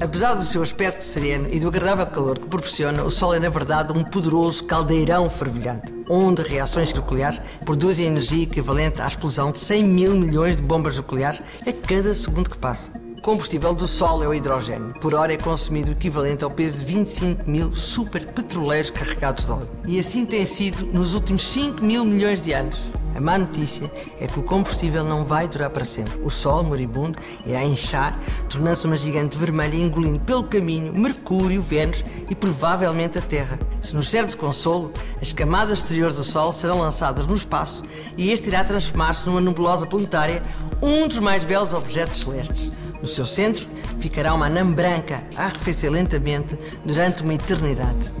Apesar do seu aspecto sereno e do agradável calor que proporciona, o Sol é na verdade um poderoso caldeirão fervilhante, onde reações nucleares produzem energia equivalente à explosão de 100 mil milhões de bombas nucleares a cada segundo que passa. O combustível do Sol é o hidrogênio. Por hora é consumido o equivalente ao peso de 25 mil superpetroleiros carregados de óleo. E assim tem sido nos últimos 5 mil milhões de anos. A má notícia é que o combustível não vai durar para sempre. O Sol, moribundo, é a inchar, tornando-se uma gigante vermelha, engolindo pelo caminho Mercúrio, Vênus e provavelmente a Terra. Se nos serve de consolo, as camadas exteriores do Sol serão lançadas no espaço e este irá transformar-se numa nebulosa planetária, um dos mais belos objetos celestes. No seu centro ficará uma anã branca a arrefecer lentamente durante uma eternidade.